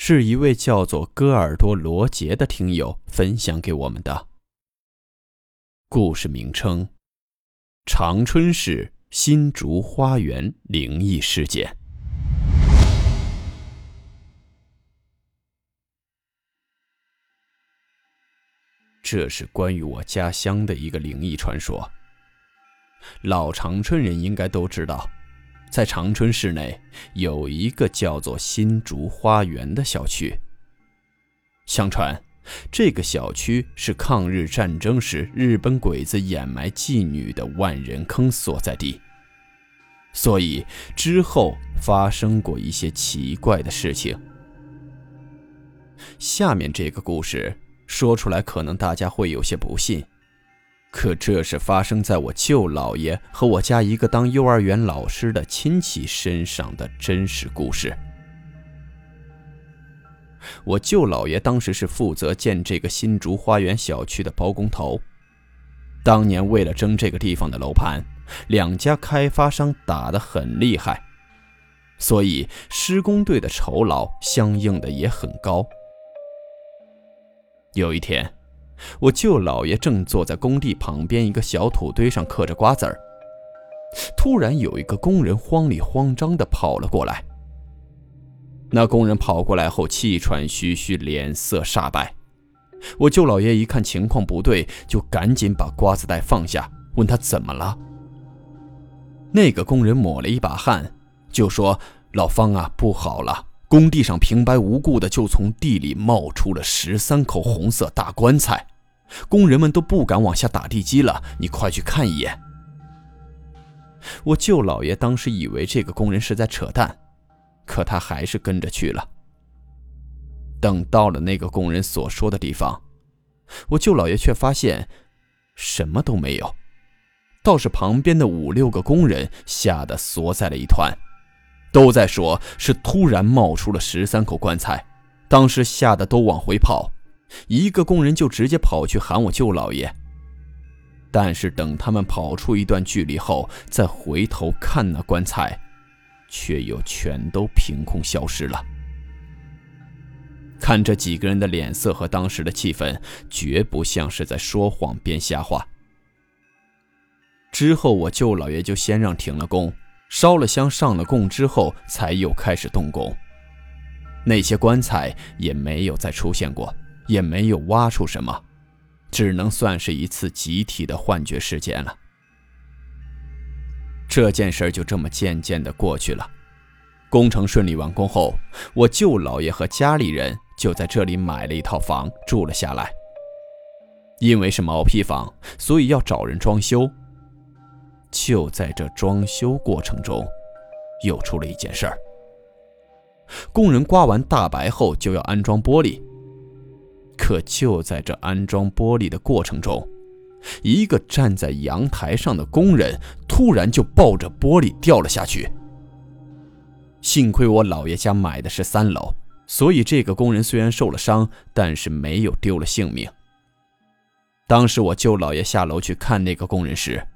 是一位叫做戈尔多罗杰的听友分享给我们的故事名称：长春市新竹花园灵异事件。这是关于我家乡的一个灵异传说。老长春人应该都知道。在长春市内有一个叫做新竹花园的小区。相传，这个小区是抗日战争时日本鬼子掩埋妓女的万人坑所在地，所以之后发生过一些奇怪的事情。下面这个故事说出来，可能大家会有些不信。可这是发生在我舅姥爷和我家一个当幼儿园老师的亲戚身上的真实故事。我舅姥爷当时是负责建这个新竹花园小区的包工头。当年为了争这个地方的楼盘，两家开发商打得很厉害，所以施工队的酬劳相应的也很高。有一天。我舅姥爷正坐在工地旁边一个小土堆上嗑着瓜子儿，突然有一个工人慌里慌张地跑了过来。那工人跑过来后气喘吁吁，脸色煞白。我舅姥爷一看情况不对，就赶紧把瓜子袋放下，问他怎么了。那个工人抹了一把汗，就说：“老方啊，不好了！工地上平白无故的就从地里冒出了十三口红色大棺材。”工人们都不敢往下打地基了，你快去看一眼。我舅姥爷当时以为这个工人是在扯淡，可他还是跟着去了。等到了那个工人所说的地方，我舅姥爷却发现什么都没有，倒是旁边的五六个工人吓得缩在了一团，都在说是突然冒出了十三口棺材，当时吓得都往回跑。一个工人就直接跑去喊我舅姥爷，但是等他们跑出一段距离后，再回头看那棺材，却又全都凭空消失了。看这几个人的脸色和当时的气氛，绝不像是在说谎编瞎话。之后，我舅姥爷就先让停了工，烧了香上了供之后，才又开始动工。那些棺材也没有再出现过。也没有挖出什么，只能算是一次集体的幻觉事件了。这件事就这么渐渐的过去了。工程顺利完工后，我舅姥爷和家里人就在这里买了一套房住了下来。因为是毛坯房，所以要找人装修。就在这装修过程中，又出了一件事儿。工人刮完大白后，就要安装玻璃。可就在这安装玻璃的过程中，一个站在阳台上的工人突然就抱着玻璃掉了下去。幸亏我姥爷家买的是三楼，所以这个工人虽然受了伤，但是没有丢了性命。当时我舅姥爷下楼去看那个工人时，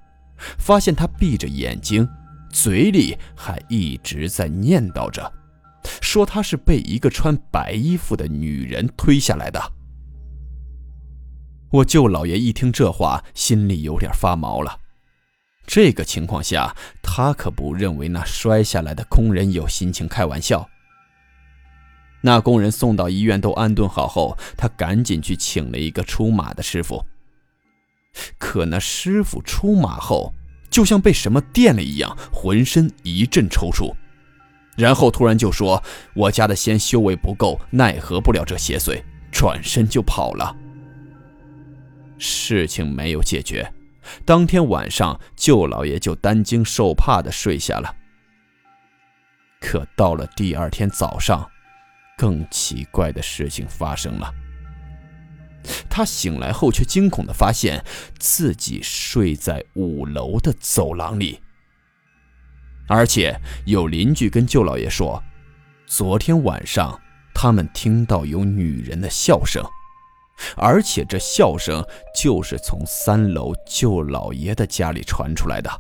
发现他闭着眼睛，嘴里还一直在念叨着，说他是被一个穿白衣服的女人推下来的。我舅姥爷一听这话，心里有点发毛了。这个情况下，他可不认为那摔下来的工人有心情开玩笑。那工人送到医院都安顿好后，他赶紧去请了一个出马的师傅。可那师傅出马后，就像被什么电了一样，浑身一阵抽搐，然后突然就说：“我家的仙修为不够，奈何不了这邪祟。”转身就跑了。事情没有解决，当天晚上舅老爷就担惊受怕的睡下了。可到了第二天早上，更奇怪的事情发生了。他醒来后却惊恐地发现自己睡在五楼的走廊里，而且有邻居跟舅老爷说，昨天晚上他们听到有女人的笑声，而且这笑声就是从三楼舅老爷的家里传出来的。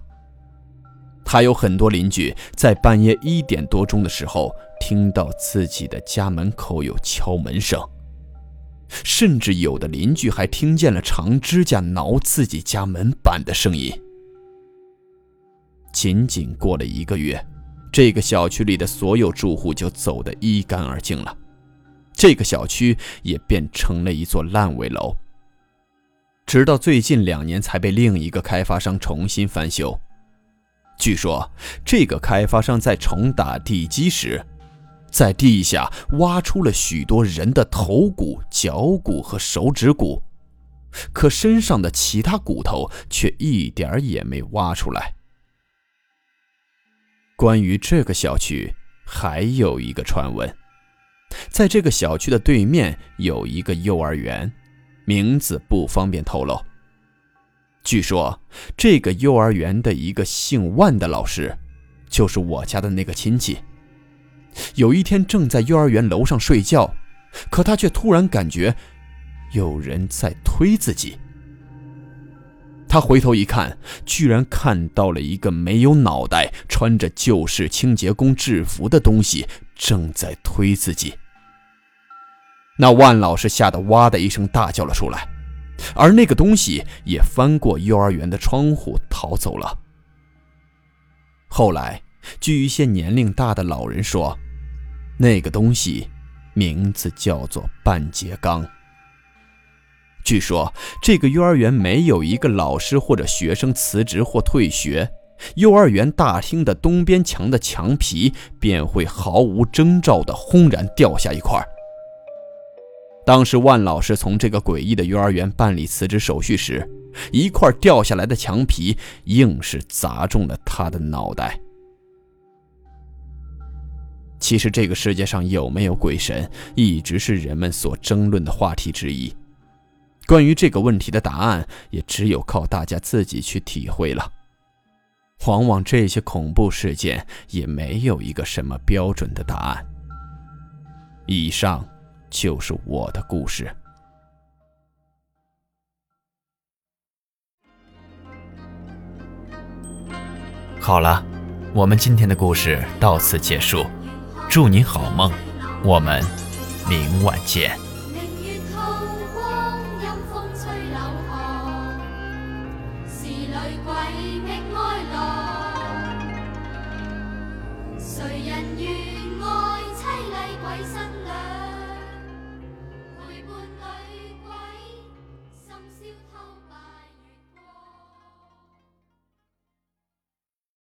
还有很多邻居在半夜一点多钟的时候听到自己的家门口有敲门声。甚至有的邻居还听见了长指甲挠自己家门板的声音。仅仅过了一个月，这个小区里的所有住户就走得一干二净了，这个小区也变成了一座烂尾楼。直到最近两年才被另一个开发商重新翻修。据说，这个开发商在重打地基时。在地下挖出了许多人的头骨、脚骨和手指骨，可身上的其他骨头却一点也没挖出来。关于这个小区，还有一个传闻：在这个小区的对面有一个幼儿园，名字不方便透露。据说，这个幼儿园的一个姓万的老师，就是我家的那个亲戚。有一天，正在幼儿园楼上睡觉，可他却突然感觉有人在推自己。他回头一看，居然看到了一个没有脑袋、穿着旧式清洁工制服的东西正在推自己。那万老师吓得哇的一声大叫了出来，而那个东西也翻过幼儿园的窗户逃走了。后来。据一些年龄大的老人说，那个东西名字叫做半截钢。据说这个幼儿园没有一个老师或者学生辞职或退学，幼儿园大厅的东边墙的墙皮便会毫无征兆的轰然掉下一块。当时万老师从这个诡异的幼儿园办理辞职手续时，一块掉下来的墙皮硬是砸中了他的脑袋。其实，这个世界上有没有鬼神，一直是人们所争论的话题之一。关于这个问题的答案，也只有靠大家自己去体会了。往往这些恐怖事件也没有一个什么标准的答案。以上就是我的故事。好了，我们今天的故事到此结束。祝你好梦，我们明晚见。谁人愿爱凄厉鬼新娘？